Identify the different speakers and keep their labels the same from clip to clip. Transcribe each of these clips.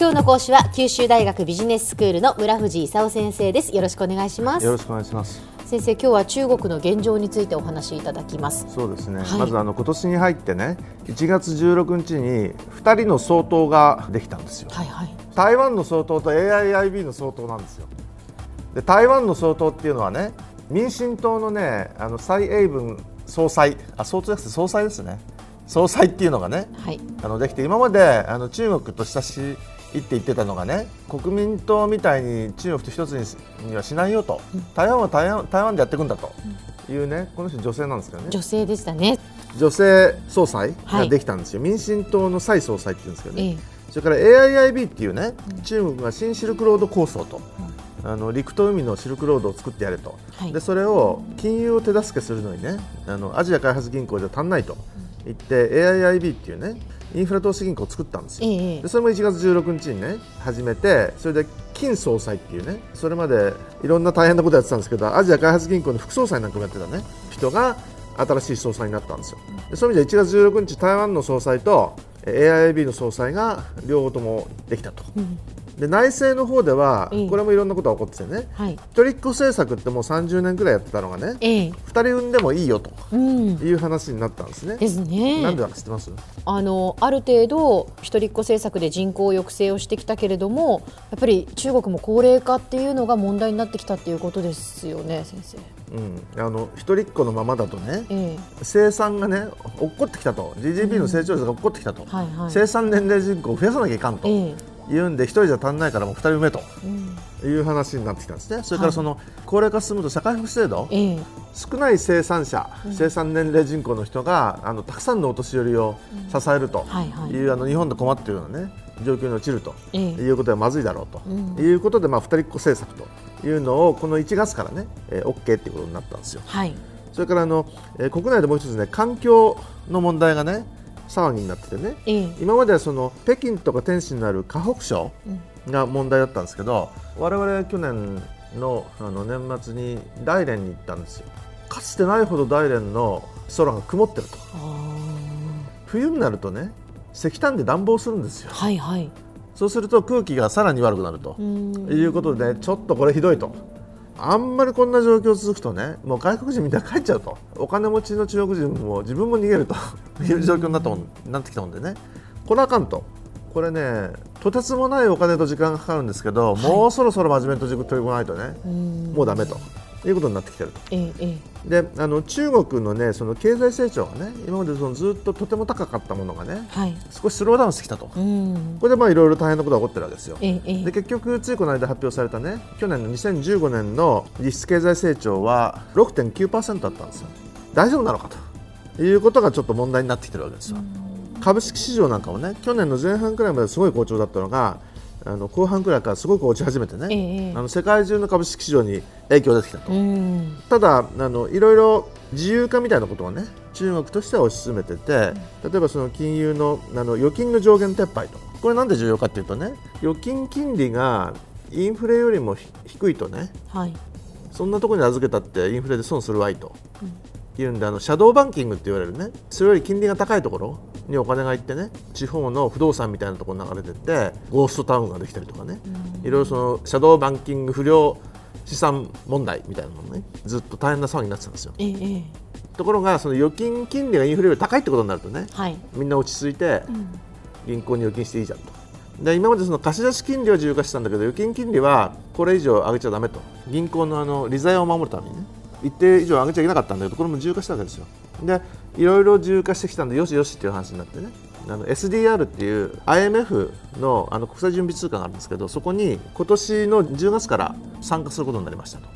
Speaker 1: 今日の講師は九州大学ビジネススクールの村藤勲先生です。よろしくお願いします。
Speaker 2: よろしくお願いします。
Speaker 1: 先生今日は中国の現状についてお話しいただきます。
Speaker 2: そうですね、
Speaker 1: はい。
Speaker 2: まずあの今年に入ってね1月16日に2人の総統ができたんですよ。
Speaker 1: はいはい。
Speaker 2: 台湾の総統と AIIB の総統なんですよ。で台湾の総統っていうのはね民進党のねあの蔡英文総裁あ総統じゃなくて総裁ですね。総裁っていうのがね
Speaker 1: はい。
Speaker 2: あのできて今まであの中国と親しいって言ってたのがね国民党みたいに中国と一つにはしないよと、台湾は台湾台湾でやっていくんだと。いうねこの人女性なんですよね。
Speaker 1: 女性でしたね。
Speaker 2: 女性総裁
Speaker 1: はい。
Speaker 2: ができたんですよ、民進党の蔡総裁って言うんですけどね、
Speaker 1: ええ。
Speaker 2: それから AIIB っていうね、中国が新シルクロード構想と、あの陸と海のシルクロードを作ってやれと、
Speaker 1: はい
Speaker 2: でそれを金融を手助けするのにねあのアジア開発銀行じゃ足ん。ないと言って、AIIB っていうねインフラ投資銀行を作ったんですよ、
Speaker 1: ええ。
Speaker 2: でそれも1月16日にね始めてそれで金総裁っていうねそれまでいろんな大変なことやってたんですけどアジア開発銀行の副総裁なんかもやってたね。人が新しい総裁になったんですよ。でそういう意味では1月16日台湾の総裁とえー AIIB の総裁が両方ともできたと、で内政の方では
Speaker 1: ええ。
Speaker 2: これもいろんなことが起こっててね。
Speaker 1: はい。
Speaker 2: 一人っ子政策ってもう30年くらいやってたのがね
Speaker 1: ええ。
Speaker 2: 2人産んでもいいよと
Speaker 1: うん。
Speaker 2: いう話になったんですね。
Speaker 1: ですね。
Speaker 2: なんでだか知ってます？
Speaker 1: あのある程度一人っ子政策で人口抑制をしてきたけれどもやっぱり中国も高齢化っていうのが問題になってきたっていうことですよね先生。
Speaker 2: うん、あの一人っ子のままだとね
Speaker 1: ええ。
Speaker 2: 生産がね落っこってきたと。GDP の成長率が落っこってきたと、
Speaker 1: はいはい。
Speaker 2: 生産年齢人口を増やさなきゃいかんと。
Speaker 1: ええ
Speaker 2: いうんで一人じゃ足んないからもう二人産めと。
Speaker 1: うん。
Speaker 2: いう話になってきたんですね。それからその高齢化進むと社会福祉制度、
Speaker 1: ええ。
Speaker 2: 少ない生産者、生産年齢人口の人があのたくさんのお年寄りを支えると
Speaker 1: はいはい。
Speaker 2: いう、あの日本で困っているようなね状況に陥ると。
Speaker 1: ええ。
Speaker 2: いうことはまずいだろうと、
Speaker 1: うん。
Speaker 2: いうことで、まあ、二人っ子政策というのをこの1月からね、えー、OK っていうことになったんですよ。
Speaker 1: はい。
Speaker 2: それからあの、えー国内でもう一つね環境の問題がね騒ぎになっててね。
Speaker 1: ええ。
Speaker 2: 今まではその北京とか天津になる河北省が問題だったんですけど我々去年のあの年末に大連に行ったんですよ。かつてないほど大連の空が曇ってると。
Speaker 1: あ
Speaker 2: 冬になるとね石炭で暖房するんですよ。
Speaker 1: ーはいはい。
Speaker 2: そうすると空気がさらに悪くなると
Speaker 1: うん。
Speaker 2: いうことでちょっとこれひどいとあんまりこんな状況続くとねもう外国人みんな帰っちゃうと。お金持ちの中国人も自分も逃げると。いう状況になったもんなってきたもんでね。これあかんと。これねとてつもないお金と時間がかかるんですけど、もうそろそろ真面目に取り組まないとね。
Speaker 1: うん。
Speaker 2: もうダメということになってきてると。
Speaker 1: えええ
Speaker 2: であの中国のねその経済成長がね今までそのずっととても高かったものがね
Speaker 1: えはい
Speaker 2: 少しスローダウンしてきたと、
Speaker 1: うん
Speaker 2: これでまあいろいろ大変なことが起こってるわけですよ。
Speaker 1: ええええ
Speaker 2: で結局、ついこの間発表されたね去年の2015年の実質経済成長は6.9%だったんですよ。大丈夫なのかということがちょっと問題になってきてるわけですよ。株式市場なんかもね去年の前半くらいまですごい好調だったのがあの後半くらいからすごく落ち始めてね、
Speaker 1: ええ。ええ
Speaker 2: あの世界中の株式市場に影響が出てきたと。
Speaker 1: うん。
Speaker 2: ただあのいろいろ自由化みたいなことをね中国としては推し進めてて例えばその金融のあの預金の上限撤廃と。これなんで重要かっていうとね預金金利がインフレよりもひ低いとね
Speaker 1: はい。
Speaker 2: そんなところに預けたってインフレで損するわいと、いうんであのシャドーバンキングって言われるねそれより金利が高いところにお金が行ってね地方の不動産みたいなところに流れてってゴーストタウンができたりとかね、いろいろそのシャドーバンキング不良資産問題みたいなのもねずっと大変な騒ぎになってたんですよ。ところがその預金金利がインフレより高いってことになるとね
Speaker 1: はい。
Speaker 2: みんな落ち着いて銀行に預金していいじゃんと。で今までその貸し出し金利は自由化してたんだけど預金金利はこれ以上上げちゃだめと。銀行のあの利ざやを守るためにね一定以上上げちゃいけなかったんだけどこれも自由化したわけですよでいろいろ自由化してきたんでよしよしっていう話になってね。あの SDR っていう IMF のあの国際準備通貨があるんですけどそこに今年の10月から参加することになりましたと。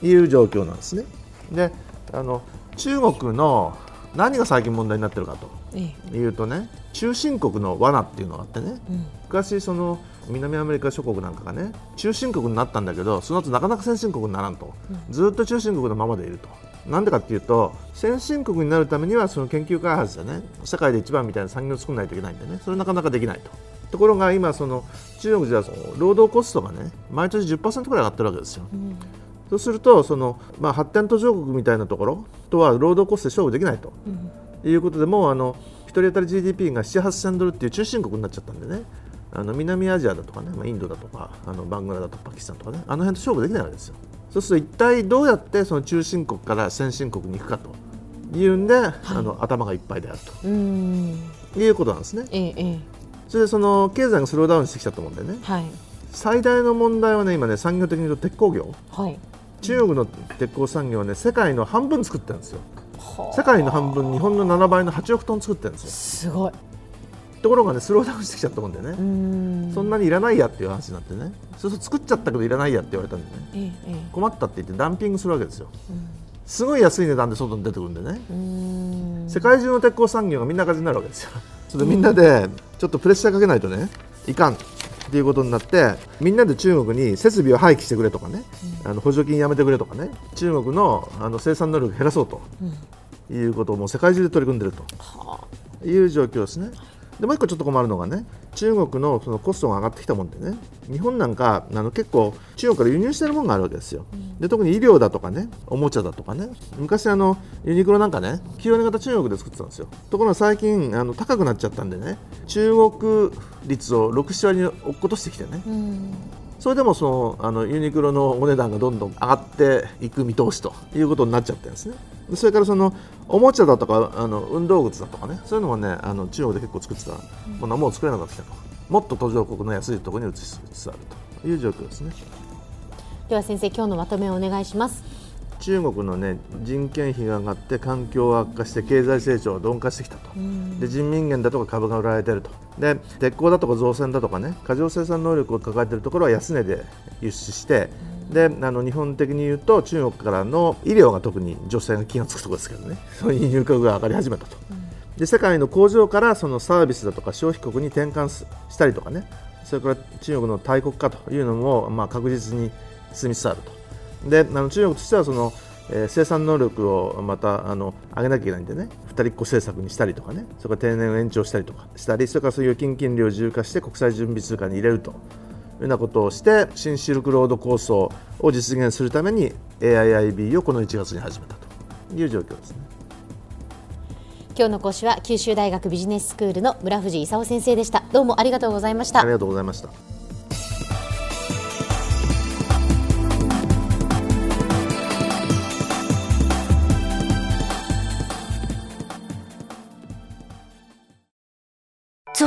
Speaker 2: いう状況なんですね。であの中国の何が最近問題になってるかと
Speaker 1: ええ。
Speaker 2: いうとね中心国の罠っていうのがあってね。
Speaker 1: うん。
Speaker 2: 昔その南アメリカ諸国なんかがね中心国になったんだけどその後なかなか先進国にならんと、ずっと中心国のままでいるとなんでかっていうと先進国になるためにはその研究開発でね世界で一番みたいな産業を作らないといけないんでね。それなかなかできないと。ところが今その中国ではその労働コストがね毎年10%くらい上がってるわけですよ、そうするとその、まあ、発展途上国みたいなところとは労働コストで勝負できないと、いうことでもうあの1人当たり GDP が7、8000ドルっていう中心国になっちゃったんでね。あの南アジアだとかね、まあ、インドだとかあのバングラだとかパキスタンとかねあの辺と勝負できないわけですよ。そうすると一体どうやってその中心国から先進国に行くかというんで、あの頭がいっぱいであると。
Speaker 1: うん。
Speaker 2: いうことなんですね。
Speaker 1: えええ
Speaker 2: それでその経済がスローダウンしてきたと思うんでね。
Speaker 1: えはい。
Speaker 2: 最大の問題はね今ね産業的に言うと鉄鋼業。
Speaker 1: はい。
Speaker 2: 中国の鉄鋼産業はね世界の半分作ってるんですよ。
Speaker 1: は
Speaker 2: 世界の半分日本の7倍の8億トン作ってるんですよ。
Speaker 1: すごい
Speaker 2: ところがねスローダウンしてきちゃったと思うんだよね、
Speaker 1: うん。
Speaker 2: そんなにいらないやっていう話になってね。そうすると作っちゃったけどいらないやって言われたんでね。
Speaker 1: えええ
Speaker 2: 困ったって言ってダンピングするわけですよ。すごい安い値段で外に出てくるんでね世界中の鉄鋼産業がみんな赤字になるわけですよ。それでみんなでちょっとプレッシャーかけないとねいかんっていうことになってみんなで中国に設備を廃棄してくれとかね、あの補助金やめてくれとかね中国のあの生産能力を減らそうと、いうことをもう世界中で取り組んでるという状況ですね。でもう一個ちょっと困るのがね中国のそのコストが上がってきたもんでね日本なんかあの結構中国から輸入してるものがあるわけですよ、で特に医療だとかねおもちゃだとかね。昔あのユニクロなんかね清値型中国で作ってたんですよ。ところが最近あの高くなっちゃったんでね中国率を67割に落っことしてきてね。
Speaker 1: うん
Speaker 2: それでもそのあのユニクロのお値段がどんどん上がっていく見通しということになっちゃってるんですね。でそれからそのおもちゃだとかあの運動靴だとかねそういうのもねあの中国で結構作ってたものはもう作れなくなってきたともっと途上国の安いところに移しつつあるという状況ですね。
Speaker 1: では先生今日のまとめをお願いします
Speaker 2: 中国のね人件費が上がって環境が悪化して経済成長が鈍化してきたと、で人民元だとか株が売られてると。で鉄鋼だとか造船だとかね過剰生産能力を抱えているところは安値で輸出して、であの日本的に言うと中国からの医療が特に女性が気が付くところですけどね。その輸入価格が上がり始めたと、で世界の工場からそのサービスだとか消費国に転換すしたりとかね。それから中国の大国化というのも、まあ、確実に進みつつあると。であの中国としてはその、えー生産能力をまたあの上げなきゃいけないんでね。二人っ子政策にしたりとかね。それから定年を延長したりとか。したりそれからそういう預金金利を自由化して国際準備通貨に入れると。いうようなことをして新シルクロード構想を実現するために AIIB をこの1月に始めたと。いう状況ですね。
Speaker 1: 今日の講師は九州大学ビジネススクールの村藤勲先生でした。どうもありがとうございました。
Speaker 2: ありがとうございました。